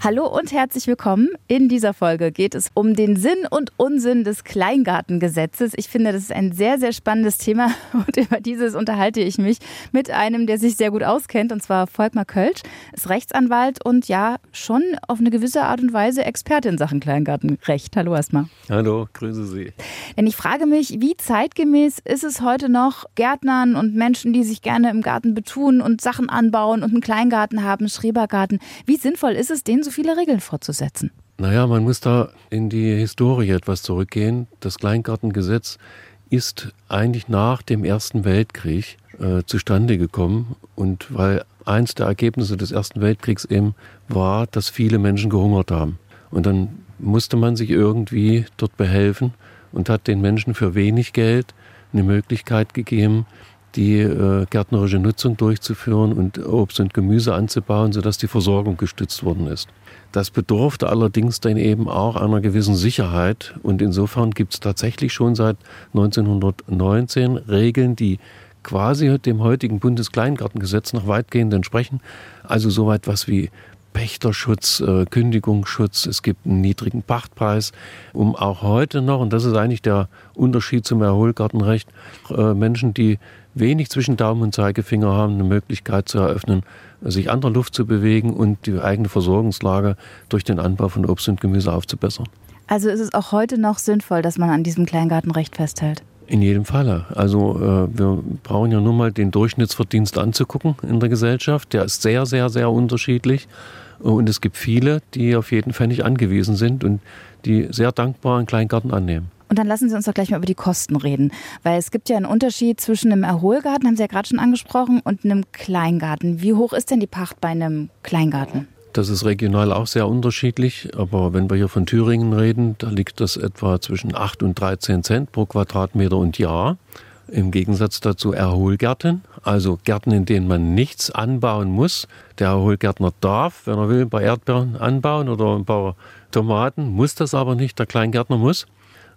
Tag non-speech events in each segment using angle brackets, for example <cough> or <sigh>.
Hallo und herzlich willkommen. In dieser Folge geht es um den Sinn und Unsinn des Kleingartengesetzes. Ich finde, das ist ein sehr, sehr spannendes Thema <laughs> und über dieses unterhalte ich mich mit einem, der sich sehr gut auskennt, und zwar Volkmar Kölsch, ist Rechtsanwalt und ja, schon auf eine gewisse Art und Weise Experte in Sachen Kleingartenrecht. Hallo erstmal. Hallo, grüße Sie. Denn ich frage mich, wie zeitgemäß ist es heute noch, Gärtnern und Menschen, die sich gerne im Garten betun und Sachen anbauen und einen Kleingarten haben, Schrebergarten, wie sinnvoll ist es, den so viele Regeln fortzusetzen? Naja, man muss da in die Historie etwas zurückgehen. Das Kleingartengesetz ist eigentlich nach dem Ersten Weltkrieg äh, zustande gekommen. Und weil eins der Ergebnisse des Ersten Weltkriegs eben war, dass viele Menschen gehungert haben. Und dann musste man sich irgendwie dort behelfen und hat den Menschen für wenig Geld eine Möglichkeit gegeben, die äh, gärtnerische Nutzung durchzuführen und Obst und Gemüse anzubauen, sodass die Versorgung gestützt worden ist. Das bedurfte allerdings dann eben auch einer gewissen Sicherheit und insofern gibt es tatsächlich schon seit 1919 Regeln, die quasi dem heutigen Bundeskleingartengesetz noch weitgehend entsprechen. Also soweit was wie Pächterschutz, äh, Kündigungsschutz, es gibt einen niedrigen Pachtpreis, um auch heute noch, und das ist eigentlich der Unterschied zum Erholgartenrecht, äh, Menschen, die wenig zwischen Daumen und Zeigefinger haben, eine Möglichkeit zu eröffnen, sich an der Luft zu bewegen und die eigene Versorgungslage durch den Anbau von Obst und Gemüse aufzubessern. Also ist es auch heute noch sinnvoll, dass man an diesem Kleingartenrecht festhält? In jedem Falle. Also äh, wir brauchen ja nur mal den Durchschnittsverdienst anzugucken in der Gesellschaft. Der ist sehr, sehr, sehr unterschiedlich. Und es gibt viele, die auf jeden Fall nicht angewiesen sind und die sehr dankbar einen Kleingarten annehmen. Und dann lassen Sie uns doch gleich mal über die Kosten reden. Weil es gibt ja einen Unterschied zwischen einem Erholgarten, haben Sie ja gerade schon angesprochen, und einem Kleingarten. Wie hoch ist denn die Pacht bei einem Kleingarten? Das ist regional auch sehr unterschiedlich, aber wenn wir hier von Thüringen reden, da liegt das etwa zwischen 8 und 13 Cent pro Quadratmeter und Jahr. Im Gegensatz dazu Erholgärten, also Gärten, in denen man nichts anbauen muss. Der Erholgärtner darf, wenn er will, ein paar Erdbeeren anbauen oder ein paar Tomaten, muss das aber nicht, der Kleingärtner muss.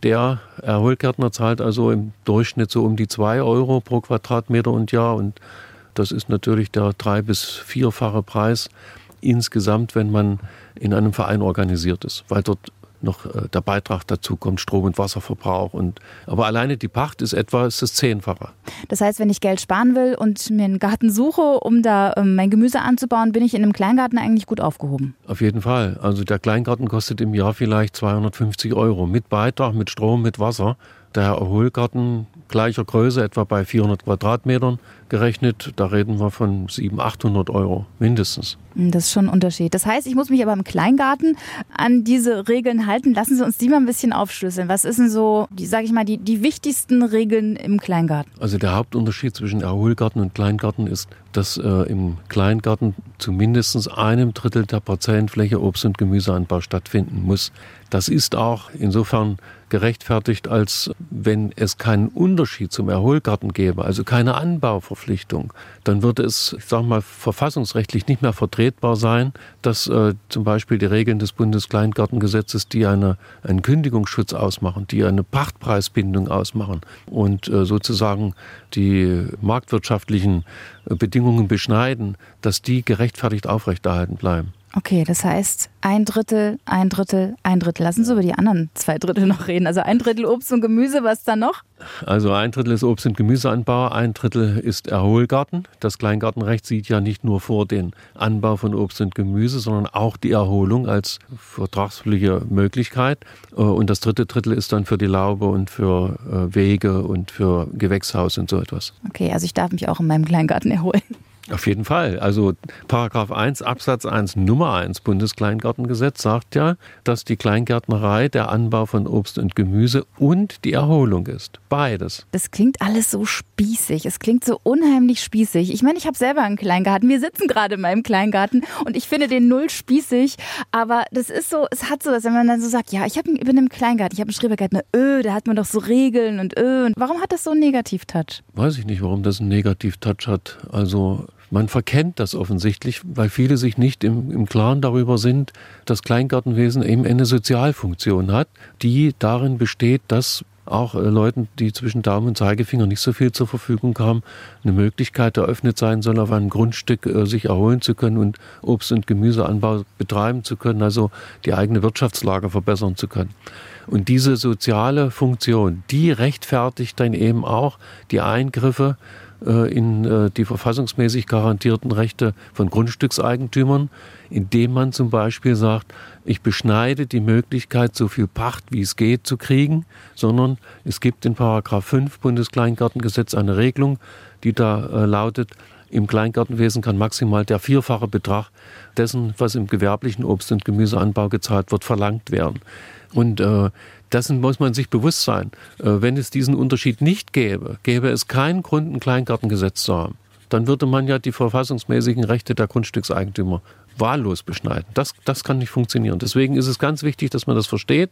Der Erholgärtner zahlt also im Durchschnitt so um die 2 Euro pro Quadratmeter und Jahr. Und das ist natürlich der drei- bis vierfache Preis insgesamt, wenn man in einem Verein organisiert ist, weil dort noch äh, der Beitrag dazu kommt, Strom- und Wasserverbrauch. Und, aber alleine die Pacht ist etwa ist das Zehnfache. Das heißt, wenn ich Geld sparen will und mir einen Garten suche, um da ähm, mein Gemüse anzubauen, bin ich in einem Kleingarten eigentlich gut aufgehoben. Auf jeden Fall. Also der Kleingarten kostet im Jahr vielleicht 250 Euro mit Beitrag, mit Strom, mit Wasser. Der Erholgarten gleicher Größe, etwa bei 400 Quadratmetern gerechnet, da reden wir von 700, 800 Euro mindestens. Das ist schon ein Unterschied. Das heißt, ich muss mich aber im Kleingarten an diese Regeln halten. Lassen Sie uns die mal ein bisschen aufschlüsseln. Was ist denn so, sage ich mal, die, die wichtigsten Regeln im Kleingarten? Also der Hauptunterschied zwischen Erholgarten und Kleingarten ist, dass äh, im Kleingarten zu mindestens einem Drittel der Parzellenfläche Obst- und Gemüseanbau stattfinden muss. Das ist auch insofern gerechtfertigt, als wenn es keinen Unterschied zum Erholgarten gäbe, also keine Anbauverpflichtung, dann würde es, ich sage mal, verfassungsrechtlich nicht mehr vertretbar sein, dass äh, zum Beispiel die Regeln des Bundeskleingartengesetzes, die eine, einen Kündigungsschutz ausmachen, die eine Pachtpreisbindung ausmachen und äh, sozusagen die marktwirtschaftlichen äh, Bedingungen beschneiden, dass die gerechtfertigt aufrechterhalten bleiben. Okay, das heißt ein Drittel, ein Drittel, ein Drittel. Lassen Sie über die anderen zwei Drittel noch reden. Also ein Drittel Obst und Gemüse, was dann noch? Also ein Drittel ist Obst- und Gemüseanbau, ein Drittel ist Erholgarten. Das Kleingartenrecht sieht ja nicht nur vor den Anbau von Obst und Gemüse, sondern auch die Erholung als vertragsliche Möglichkeit. Äh, und das dritte Drittel ist dann für die Laube und für äh, Wege und für Gewächshaus und so etwas. Okay, also ich darf mich auch in meinem Kleingarten erholen. Auf jeden Fall. Also Paragraph 1 Absatz 1 Nummer 1 Bundeskleingartengesetz sagt ja, dass die Kleingärtnerei der Anbau von Obst und Gemüse und die Erholung ist. Beides. Das klingt alles so spießig. Es klingt so unheimlich spießig. Ich meine, ich habe selber einen Kleingarten. Wir sitzen gerade in meinem Kleingarten und ich finde den null spießig. Aber das ist so, es hat so, wenn man dann so sagt, ja, ich hab, bin im Kleingarten, ich habe einen Schrebergarten, öh, da hat man doch so Regeln und öh. Und warum hat das so einen Negativtouch? Weiß ich nicht, warum das einen Negativtouch hat. Also man verkennt das offensichtlich, weil viele sich nicht im, im Klaren darüber sind, dass Kleingartenwesen eben eine Sozialfunktion hat, die darin besteht, dass auch äh, Leuten, die zwischen Daumen und Zeigefinger nicht so viel zur Verfügung haben, eine Möglichkeit eröffnet sein soll, auf einem Grundstück äh, sich erholen zu können und Obst- und Gemüseanbau betreiben zu können, also die eigene Wirtschaftslage verbessern zu können. Und diese soziale Funktion, die rechtfertigt dann eben auch die Eingriffe in äh, die verfassungsmäßig garantierten Rechte von Grundstückseigentümern, indem man zum Beispiel sagt, ich beschneide die Möglichkeit, so viel Pacht wie es geht zu kriegen, sondern es gibt in Paragraph 5 Bundeskleingartengesetz eine Regelung, die da äh, lautet, im Kleingartenwesen kann maximal der vierfache Betrag dessen, was im gewerblichen Obst- und Gemüseanbau gezahlt wird, verlangt werden. Und äh, dessen muss man sich bewusst sein. Äh, wenn es diesen Unterschied nicht gäbe, gäbe es keinen Grund, ein Kleingartengesetz zu haben. Dann würde man ja die verfassungsmäßigen Rechte der Grundstückseigentümer wahllos beschneiden. Das, das kann nicht funktionieren. Deswegen ist es ganz wichtig, dass man das versteht,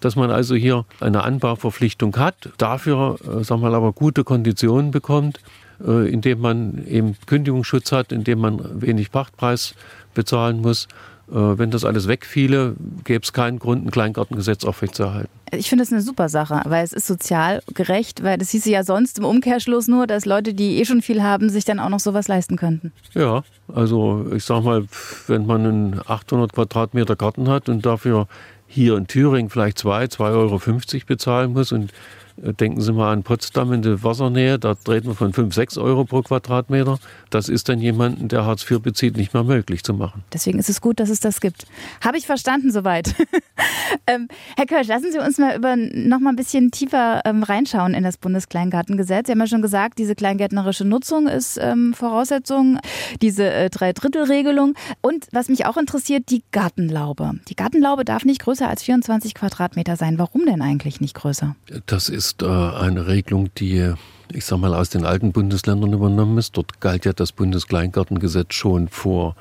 dass man also hier eine Anbauverpflichtung hat, dafür, äh, sagen wir mal, aber gute Konditionen bekommt, äh, indem man eben Kündigungsschutz hat, indem man wenig Pachtpreis bezahlen muss wenn das alles wegfiele, gäbe es keinen Grund, ein Kleingartengesetz aufrechtzuerhalten. Ich finde es eine super Sache, weil es ist sozial gerecht, weil das hieße ja sonst im Umkehrschluss nur, dass Leute, die eh schon viel haben, sich dann auch noch sowas leisten könnten. Ja, also ich sag mal, wenn man einen 800 Quadratmeter Garten hat und dafür hier in Thüringen vielleicht 2, 2,50 Euro bezahlen muss und Denken Sie mal an Potsdam in der Wassernähe, da treten wir von 5, 6 Euro pro Quadratmeter. Das ist dann jemanden, der Hartz IV bezieht, nicht mehr möglich zu machen. Deswegen ist es gut, dass es das gibt. Habe ich verstanden soweit. <laughs> ähm, Herr Kölsch, lassen Sie uns mal über noch mal ein bisschen tiefer ähm, reinschauen in das Bundeskleingartengesetz. Sie haben ja schon gesagt, diese kleingärtnerische Nutzung ist ähm, Voraussetzung, diese äh, Dreidrittelregelung. Und was mich auch interessiert, die Gartenlaube. Die Gartenlaube darf nicht größer als 24 Quadratmeter sein. Warum denn eigentlich nicht größer? Das ist ist äh, eine Regelung, die, ich sag mal, aus den alten Bundesländern übernommen ist. Dort galt ja das Bundeskleingartengesetz schon vor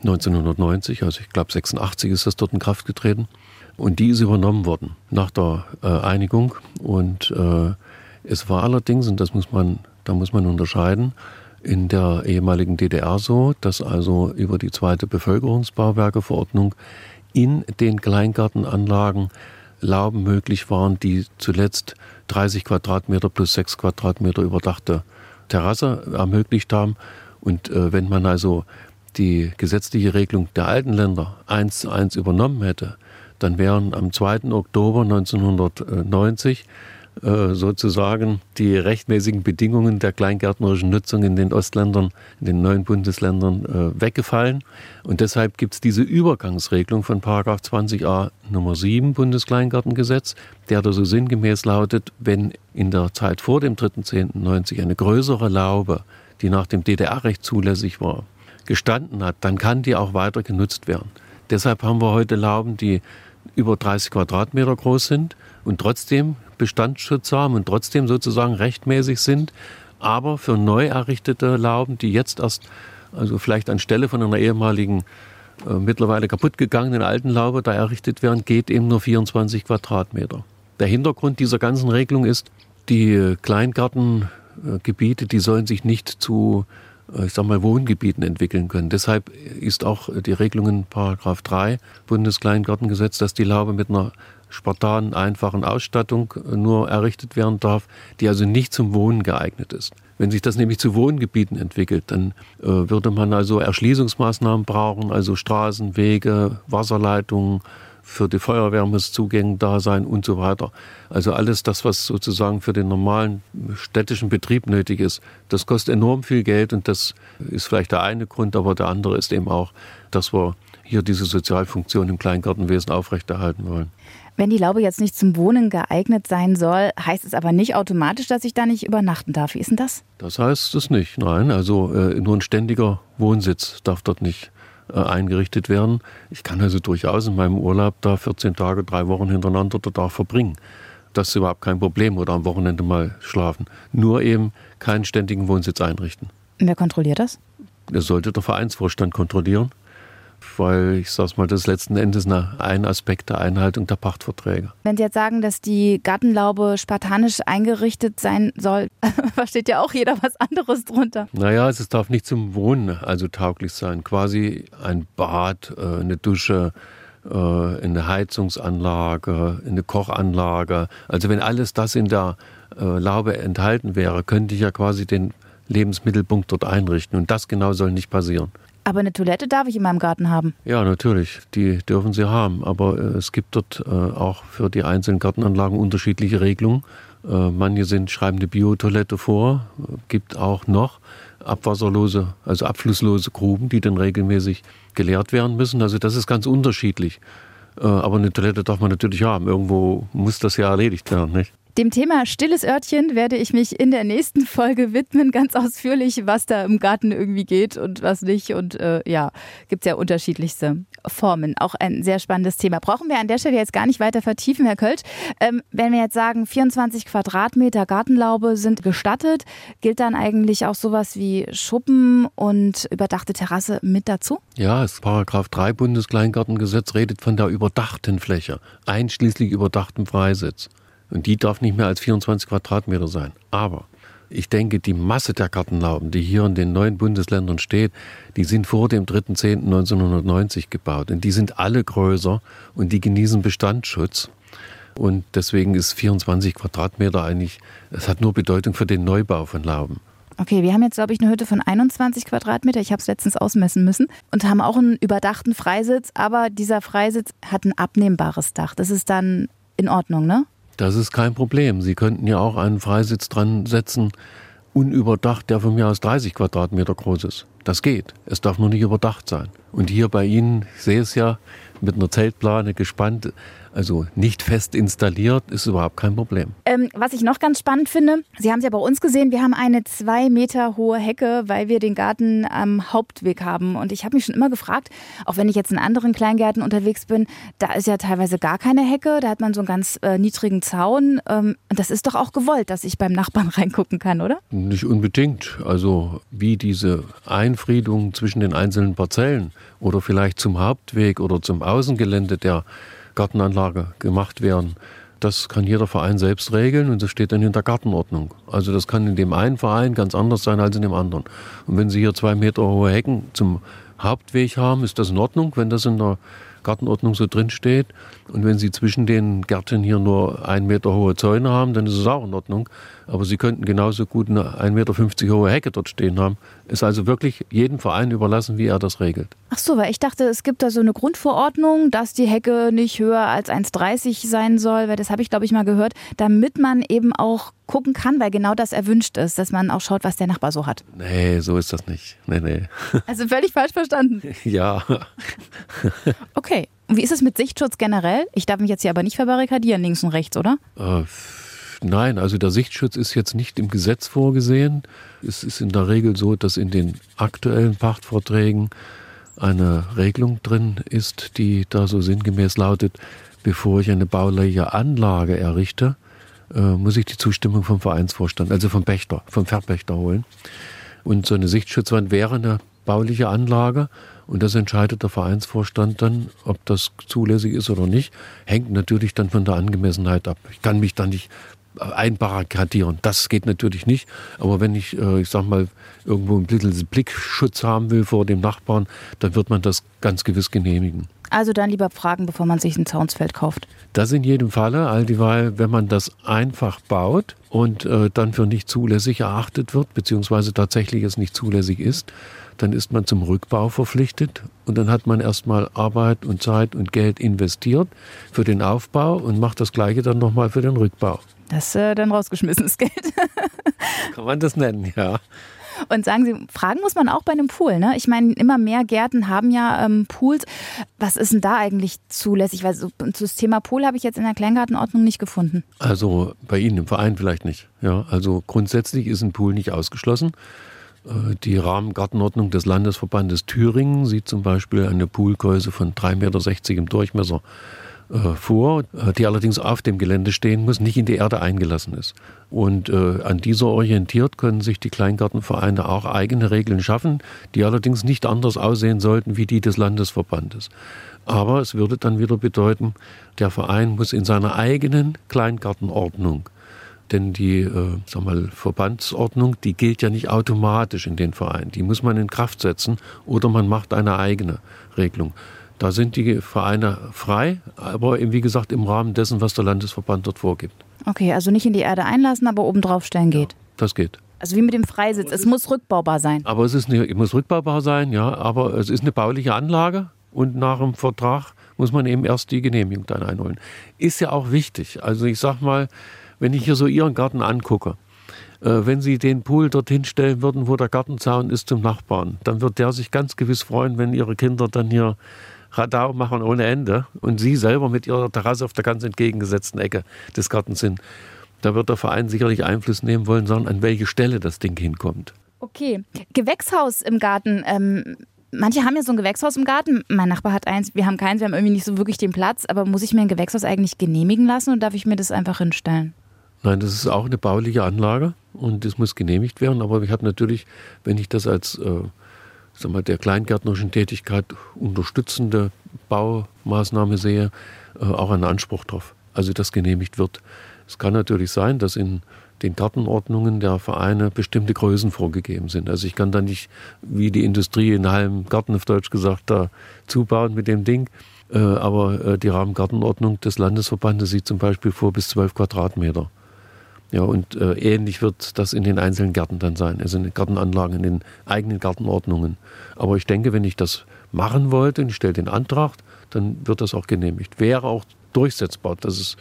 1990, also ich glaube 86 ist das dort in Kraft getreten. Und die ist übernommen worden nach der äh, Einigung. Und äh, es war allerdings, und das muss man, da muss man unterscheiden, in der ehemaligen DDR so, dass also über die zweite Bevölkerungsbauwerkeverordnung in den Kleingartenanlagen Lauben möglich waren, die zuletzt 30 Quadratmeter plus 6 Quadratmeter überdachte Terrasse ermöglicht haben. Und äh, wenn man also die gesetzliche Regelung der alten Länder eins zu eins übernommen hätte, dann wären am 2. Oktober 1990 äh, sozusagen die rechtmäßigen Bedingungen der kleingärtnerischen Nutzung in den Ostländern, in den neuen Bundesländern äh, weggefallen. Und deshalb gibt es diese Übergangsregelung von Paragraph 20a Nummer 7 Bundeskleingartengesetz, der da so sinngemäß lautet, wenn in der Zeit vor dem 3.10.90 eine größere Laube, die nach dem DDR-Recht zulässig war, gestanden hat, dann kann die auch weiter genutzt werden. Deshalb haben wir heute Lauben, die über 30 Quadratmeter groß sind und trotzdem Bestandsschutz haben und trotzdem sozusagen rechtmäßig sind. Aber für neu errichtete Lauben, die jetzt erst, also vielleicht anstelle von einer ehemaligen, äh, mittlerweile kaputtgegangenen alten Laube da errichtet werden, geht eben nur 24 Quadratmeter. Der Hintergrund dieser ganzen Regelung ist, die Kleingartengebiete, die sollen sich nicht zu äh, ich sag mal, Wohngebieten entwickeln können. Deshalb ist auch die Regelung in Paragraph 3 Bundeskleingartengesetz, dass die Laube mit einer spartanen, einfachen Ausstattung äh, nur errichtet werden darf, die also nicht zum Wohnen geeignet ist. Wenn sich das nämlich zu Wohngebieten entwickelt, dann äh, würde man also Erschließungsmaßnahmen brauchen, also Straßen, Wege, Wasserleitungen, für die Feuerwehr muss Zugänge da sein und so weiter. Also alles das, was sozusagen für den normalen städtischen Betrieb nötig ist, das kostet enorm viel Geld und das ist vielleicht der eine Grund, aber der andere ist eben auch, dass wir hier diese Sozialfunktion im Kleingartenwesen aufrechterhalten wollen. Wenn die Laube jetzt nicht zum Wohnen geeignet sein soll, heißt es aber nicht automatisch, dass ich da nicht übernachten darf. Wie ist denn das? Das heißt es nicht, nein. Also äh, nur ein ständiger Wohnsitz darf dort nicht äh, eingerichtet werden. Ich kann also durchaus in meinem Urlaub da 14 Tage, drei Wochen hintereinander dort verbringen. Das ist überhaupt kein Problem oder am Wochenende mal schlafen. Nur eben keinen ständigen Wohnsitz einrichten. Wer kontrolliert das? Das sollte der Vereinsvorstand kontrollieren weil ich sage mal, das ist letzten Endes ein Aspekt der Einhaltung der Pachtverträge. Wenn Sie jetzt sagen, dass die Gartenlaube spartanisch eingerichtet sein soll, <laughs> versteht ja auch jeder was anderes drunter. Naja, es darf nicht zum Wohnen also tauglich sein. Quasi ein Bad, äh, eine Dusche, äh, eine Heizungsanlage, eine Kochanlage. Also wenn alles das in der äh, Laube enthalten wäre, könnte ich ja quasi den Lebensmittelpunkt dort einrichten. Und das genau soll nicht passieren. Aber eine Toilette darf ich in meinem Garten haben. Ja, natürlich. Die dürfen sie haben. Aber äh, es gibt dort äh, auch für die einzelnen Gartenanlagen unterschiedliche Regelungen. Äh, manche sind, schreiben eine Biotoilette vor. Gibt auch noch abwasserlose, also abflusslose Gruben, die dann regelmäßig geleert werden müssen. Also das ist ganz unterschiedlich. Aber eine Toilette darf man natürlich haben. Irgendwo muss das ja erledigt werden, nicht? Dem Thema stilles Örtchen werde ich mich in der nächsten <laughs> Folge widmen, ganz ausführlich, was da im Garten irgendwie geht und was nicht. Und äh, ja, gibt es ja unterschiedlichste Formen. Auch ein sehr spannendes Thema. Brauchen wir an der Stelle jetzt gar nicht weiter vertiefen, Herr Kölsch. Ähm, wenn wir jetzt sagen, 24 Quadratmeter Gartenlaube sind gestattet, gilt dann eigentlich auch sowas wie Schuppen und überdachte Terrasse mit dazu? Ja, das Paragraph 3 Bundeskleingartengesetz redet von der überdachten Fläche, einschließlich überdachtem Freisitz. Und die darf nicht mehr als 24 Quadratmeter sein. Aber ich denke, die Masse der Gartenlauben, die hier in den neuen Bundesländern steht, die sind vor dem 3.10.1990 gebaut. Und die sind alle größer und die genießen Bestandsschutz. Und deswegen ist 24 Quadratmeter eigentlich, es hat nur Bedeutung für den Neubau von Lauben. Okay, wir haben jetzt, glaube ich, eine Hütte von 21 Quadratmeter. Ich habe es letztens ausmessen müssen und haben auch einen überdachten Freisitz. Aber dieser Freisitz hat ein abnehmbares Dach. Das ist dann in Ordnung, ne? Das ist kein Problem. Sie könnten ja auch einen Freisitz dran setzen, unüberdacht, der von mir aus 30 Quadratmeter groß ist. Das geht. Es darf nur nicht überdacht sein. Und hier bei Ihnen, ich sehe es ja, mit einer Zeltplane gespannt, also nicht fest installiert, ist überhaupt kein Problem. Ähm, was ich noch ganz spannend finde, Sie haben es ja bei uns gesehen, wir haben eine zwei Meter hohe Hecke, weil wir den Garten am Hauptweg haben. Und ich habe mich schon immer gefragt, auch wenn ich jetzt in anderen Kleingärten unterwegs bin, da ist ja teilweise gar keine Hecke, da hat man so einen ganz äh, niedrigen Zaun. Ähm, das ist doch auch gewollt, dass ich beim Nachbarn <laughs> reingucken kann, oder? Nicht unbedingt. Also wie diese Einfriedung zwischen den einzelnen Parzellen oder vielleicht zum Hauptweg oder zum Außengelände der Gartenanlage gemacht werden. Das kann jeder Verein selbst regeln und das steht dann in der Gartenordnung. Also das kann in dem einen Verein ganz anders sein als in dem anderen. Und wenn Sie hier zwei Meter hohe Hecken zum Hauptweg haben, ist das in Ordnung, wenn das in der Gartenordnung so drin steht. Und wenn Sie zwischen den Gärten hier nur ein Meter hohe Zäune haben, dann ist es auch in Ordnung. Aber Sie könnten genauso gut eine 1,50 Meter hohe Hecke dort stehen haben. Ist also wirklich jedem Verein überlassen, wie er das regelt. Ach so, weil ich dachte, es gibt da so eine Grundverordnung, dass die Hecke nicht höher als 1,30 sein soll, weil das habe ich, glaube ich, mal gehört, damit man eben auch gucken kann, weil genau das erwünscht ist, dass man auch schaut, was der Nachbar so hat. Nee, so ist das nicht. Nee, nee. <laughs> Also völlig falsch verstanden. ja. <laughs> okay. Und wie ist es mit Sichtschutz generell? Ich darf mich jetzt hier aber nicht verbarrikadieren, links und rechts, oder? Äh, nein, also der Sichtschutz ist jetzt nicht im Gesetz vorgesehen. Es ist in der Regel so, dass in den aktuellen Pachtverträgen eine Regelung drin ist, die da so sinngemäß lautet, bevor ich eine bauliche Anlage errichte, äh, muss ich die Zustimmung vom Vereinsvorstand, also vom Pächter, vom Verpächter holen. Und so eine Sichtschutzwand wäre eine bauliche Anlage und das entscheidet der Vereinsvorstand dann, ob das zulässig ist oder nicht. Hängt natürlich dann von der Angemessenheit ab. Ich kann mich da nicht einbarrikadieren. Das geht natürlich nicht. Aber wenn ich, äh, ich sag mal, irgendwo ein bisschen Blickschutz haben will vor dem Nachbarn, dann wird man das ganz gewiss genehmigen. Also dann lieber fragen, bevor man sich ein Zaunsfeld kauft. Das in jedem Falle, all dieweil, wenn man das einfach baut und äh, dann für nicht zulässig erachtet wird, beziehungsweise tatsächlich es nicht zulässig ist, dann ist man zum Rückbau verpflichtet und dann hat man erstmal Arbeit und Zeit und Geld investiert für den Aufbau und macht das gleiche dann nochmal für den Rückbau. Das ist äh, dann rausgeschmissenes <laughs> Geld. Kann man das nennen, ja. Und sagen Sie, fragen muss man auch bei einem Pool. Ne? Ich meine, immer mehr Gärten haben ja ähm, Pools. Was ist denn da eigentlich zulässig? Weil so, das Thema Pool habe ich jetzt in der Kleingartenordnung nicht gefunden. Also bei Ihnen im Verein vielleicht nicht. Ja, also grundsätzlich ist ein Pool nicht ausgeschlossen. Äh, die Rahmengartenordnung des Landesverbandes Thüringen sieht zum Beispiel eine Poolgröße von 3,60 Meter im Durchmesser äh, vor, äh, die allerdings auf dem Gelände stehen muss, nicht in die Erde eingelassen ist. Und äh, an dieser orientiert können sich die Kleingartenvereine auch eigene Regeln schaffen, die allerdings nicht anders aussehen sollten wie die des Landesverbandes. Aber es würde dann wieder bedeuten, der Verein muss in seiner eigenen Kleingartenordnung denn die äh, sag mal, Verbandsordnung, die gilt ja nicht automatisch in den Vereinen. Die muss man in Kraft setzen oder man macht eine eigene Regelung. Da sind die Vereine frei, aber wie gesagt im Rahmen dessen, was der Landesverband dort vorgibt. Okay, also nicht in die Erde einlassen, aber oben drauf stellen geht. Ja, das geht. Also wie mit dem Freisitz, es muss rückbaubar sein. Aber es ist eine, muss rückbaubar sein, ja, aber es ist eine bauliche Anlage und nach dem Vertrag muss man eben erst die Genehmigung dann einholen. Ist ja auch wichtig. Also ich sag mal, wenn ich hier so Ihren Garten angucke, äh, wenn Sie den Pool dorthin stellen würden, wo der Gartenzaun ist zum Nachbarn, dann wird der sich ganz gewiss freuen, wenn Ihre Kinder dann hier Radau machen ohne Ende und Sie selber mit Ihrer Terrasse auf der ganz entgegengesetzten Ecke des Gartens sind. Da wird der Verein sicherlich Einfluss nehmen wollen, sondern an welche Stelle das Ding hinkommt. Okay. Gewächshaus im Garten. Ähm, manche haben ja so ein Gewächshaus im Garten. Mein Nachbar hat eins. Wir haben keins. Wir haben irgendwie nicht so wirklich den Platz. Aber muss ich mir ein Gewächshaus eigentlich genehmigen lassen oder darf ich mir das einfach hinstellen? Nein, das ist auch eine bauliche Anlage und das muss genehmigt werden. Aber ich habe natürlich, wenn ich das als äh, sag mal, der kleingärtnerischen Tätigkeit unterstützende Baumaßnahme sehe, äh, auch einen Anspruch darauf, also dass genehmigt wird. Es kann natürlich sein, dass in den Gartenordnungen der Vereine bestimmte Größen vorgegeben sind. Also ich kann da nicht, wie die Industrie in einem Garten auf Deutsch gesagt, da zubauen mit dem Ding. Äh, aber äh, die Rahmengartenordnung des Landesverbandes sieht zum Beispiel vor bis 12 Quadratmeter. Ja, und äh, ähnlich wird das in den einzelnen Gärten dann sein, also in den Gartenanlagen, in den eigenen Gartenordnungen. Aber ich denke, wenn ich das machen wollte und ich stelle den Antrag, dann wird das auch genehmigt. Wäre auch durchsetzbar, dass es,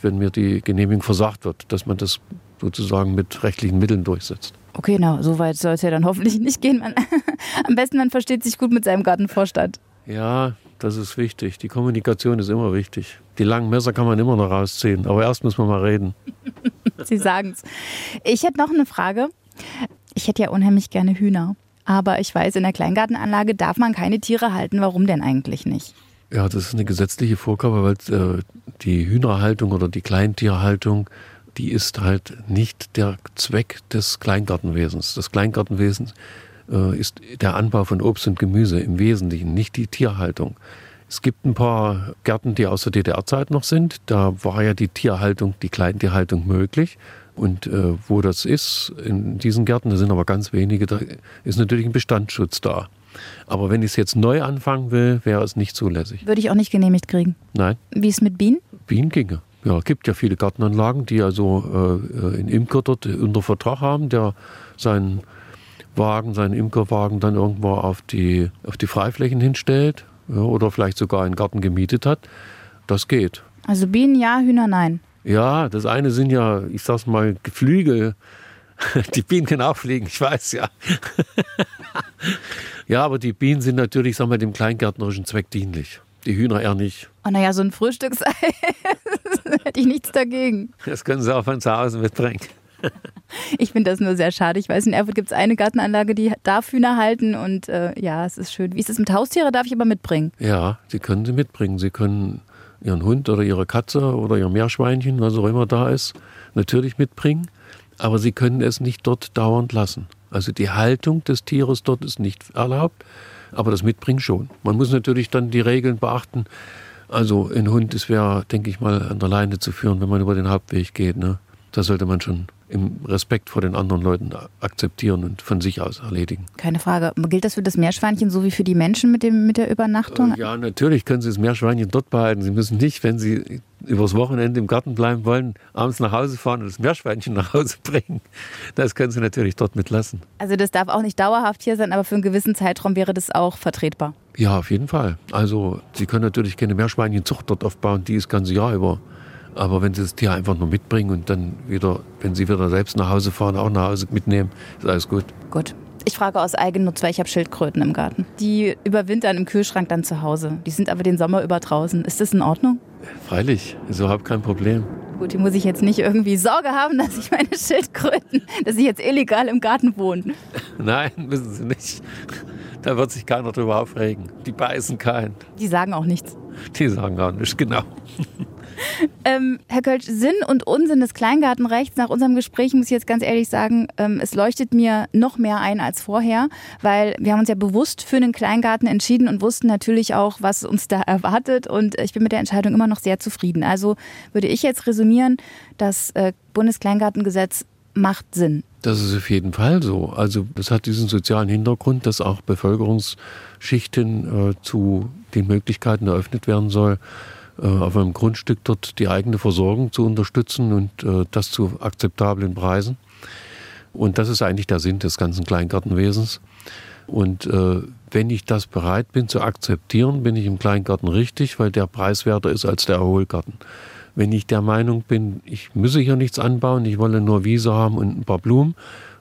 wenn mir die Genehmigung versagt wird, dass man das sozusagen mit rechtlichen Mitteln durchsetzt. Okay, na, so weit soll es ja dann hoffentlich nicht gehen. Man, <laughs> am besten man versteht sich gut mit seinem Gartenvorstand. Ja, das ist wichtig. Die Kommunikation ist immer wichtig. Die langen Messer kann man immer noch rausziehen, aber erst muss man mal reden. <laughs> <laughs> Sie sagen es. Ich hätte noch eine Frage. Ich hätte ja unheimlich gerne Hühner. Aber ich weiß, in der Kleingartenanlage darf man keine Tiere halten. Warum denn eigentlich nicht? Ja, das ist eine gesetzliche Vorgabe, weil äh, die Hühnerhaltung oder die Kleintierhaltung, die ist halt nicht der Zweck des Kleingartenwesens. Das Kleingartenwesen äh, ist der Anbau von Obst und Gemüse im Wesentlichen, nicht die Tierhaltung. Es gibt ein paar Gärten, die aus der DDR-Zeit noch sind. Da war ja die Tierhaltung, die Kleintierhaltung möglich. Und äh, wo das ist, in diesen Gärten, da sind aber ganz wenige, da ist natürlich ein Bestandsschutz da. Aber wenn ich es jetzt neu anfangen will, wäre es nicht zulässig. Würde ich auch nicht genehmigt kriegen. Nein. Wie ist es mit Bienen? Bienen ginge. Ja, es gibt ja viele Gartenanlagen, die also äh, einen Imker dort unter Vertrag haben, der seinen Wagen, seinen Imkerwagen dann irgendwo auf die, auf die Freiflächen hinstellt oder vielleicht sogar einen Garten gemietet hat. Das geht. Also Bienen ja, Hühner nein. Ja, das eine sind ja, ich sag's mal, Geflügel. <laughs> Die Bienen können auch fliegen, ich weiß ja. <laughs> ja, aber die Bienen sind natürlich, sagen wir, dem kleingärtnerischen Zweck dienlich. Die Hühner eher nicht. Oh, naja, so ein Frühstücksei <laughs> hätte ich nichts dagegen. Das können Sie auch von zu Hause mitbringen. Ich finde das nur sehr schade. Ich weiß, in Erfurt gibt es eine Gartenanlage, die darf Hühner halten und äh, ja, es ist schön. Wie ist es mit Haustiere? Darf ich aber mitbringen? Ja, Sie können sie mitbringen. Sie können Ihren Hund oder Ihre Katze oder Ihr Meerschweinchen, was auch immer da ist, natürlich mitbringen. Aber Sie können es nicht dort dauernd lassen. Also die Haltung des Tieres dort ist nicht erlaubt, aber das Mitbringen schon. Man muss natürlich dann die Regeln beachten. Also ein Hund, es wäre, denke ich mal, an der Leine zu führen, wenn man über den Hauptweg geht. Ne? Da sollte man schon im Respekt vor den anderen Leuten akzeptieren und von sich aus erledigen. Keine Frage. Gilt das für das Meerschweinchen so wie für die Menschen mit, dem, mit der Übernachtung? Äh, ja, natürlich können Sie das Meerschweinchen dort behalten. Sie müssen nicht, wenn Sie übers Wochenende im Garten bleiben wollen, abends nach Hause fahren und das Meerschweinchen nach Hause <laughs> bringen. Das können Sie natürlich dort mitlassen. Also das darf auch nicht dauerhaft hier sein, aber für einen gewissen Zeitraum wäre das auch vertretbar. Ja, auf jeden Fall. Also Sie können natürlich keine Meerschweinchenzucht dort aufbauen, die ist das ganze Jahr über. Aber wenn sie das Tier einfach nur mitbringen und dann wieder, wenn sie wieder selbst nach Hause fahren, auch nach Hause mitnehmen, ist alles gut. Gut. Ich frage aus Eigennutz, weil ich habe Schildkröten im Garten. Die überwintern im Kühlschrank dann zu Hause. Die sind aber den Sommer über draußen. Ist das in Ordnung? Freilich, ist überhaupt kein Problem. Gut, die muss ich jetzt nicht irgendwie Sorge haben, dass ich meine Schildkröten, dass sie jetzt illegal im Garten wohnen. <laughs> Nein, müssen sie nicht. Da wird sich keiner drüber aufregen. Die beißen keinen. Die sagen auch nichts. Die sagen auch nichts, genau. Ähm, Herr Kölsch, Sinn und Unsinn des Kleingartenrechts nach unserem Gespräch muss ich jetzt ganz ehrlich sagen, ähm, es leuchtet mir noch mehr ein als vorher, weil wir haben uns ja bewusst für einen Kleingarten entschieden und wussten natürlich auch, was uns da erwartet und ich bin mit der Entscheidung immer noch sehr zufrieden. Also würde ich jetzt resümieren, das äh, Bundeskleingartengesetz macht Sinn. Das ist auf jeden Fall so. Also das hat diesen sozialen Hintergrund, dass auch Bevölkerungsschichten äh, zu den Möglichkeiten eröffnet werden soll, auf einem Grundstück dort die eigene Versorgung zu unterstützen und äh, das zu akzeptablen Preisen. Und das ist eigentlich der Sinn des ganzen Kleingartenwesens. Und äh, wenn ich das bereit bin zu akzeptieren, bin ich im Kleingarten richtig, weil der preiswerter ist als der Erholgarten. Wenn ich der Meinung bin, ich müsse hier nichts anbauen, ich wolle nur Wiese haben und ein paar Blumen,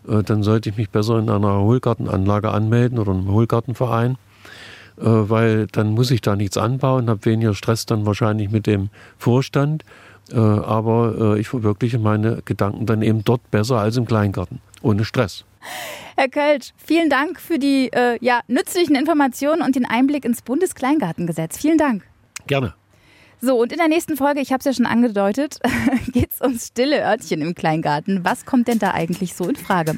äh, dann sollte ich mich besser in einer Erholgartenanlage anmelden oder einem Erholgartenverein, äh, weil dann muss ich da nichts anbauen, habe weniger Stress dann wahrscheinlich mit dem Vorstand, äh, aber ich verwirkliche meine Gedanken dann eben dort besser als im Kleingarten, ohne Stress. Herr Kölsch, vielen Dank für die äh, ja, nützlichen Informationen und den Einblick ins Bundeskleingartengesetz. Vielen Dank. Gerne. So, und in der nächsten Folge, ich habe es ja schon angedeutet, <laughs> geht es ums stille Örtchen im Kleingarten. Was kommt denn da eigentlich so in Frage?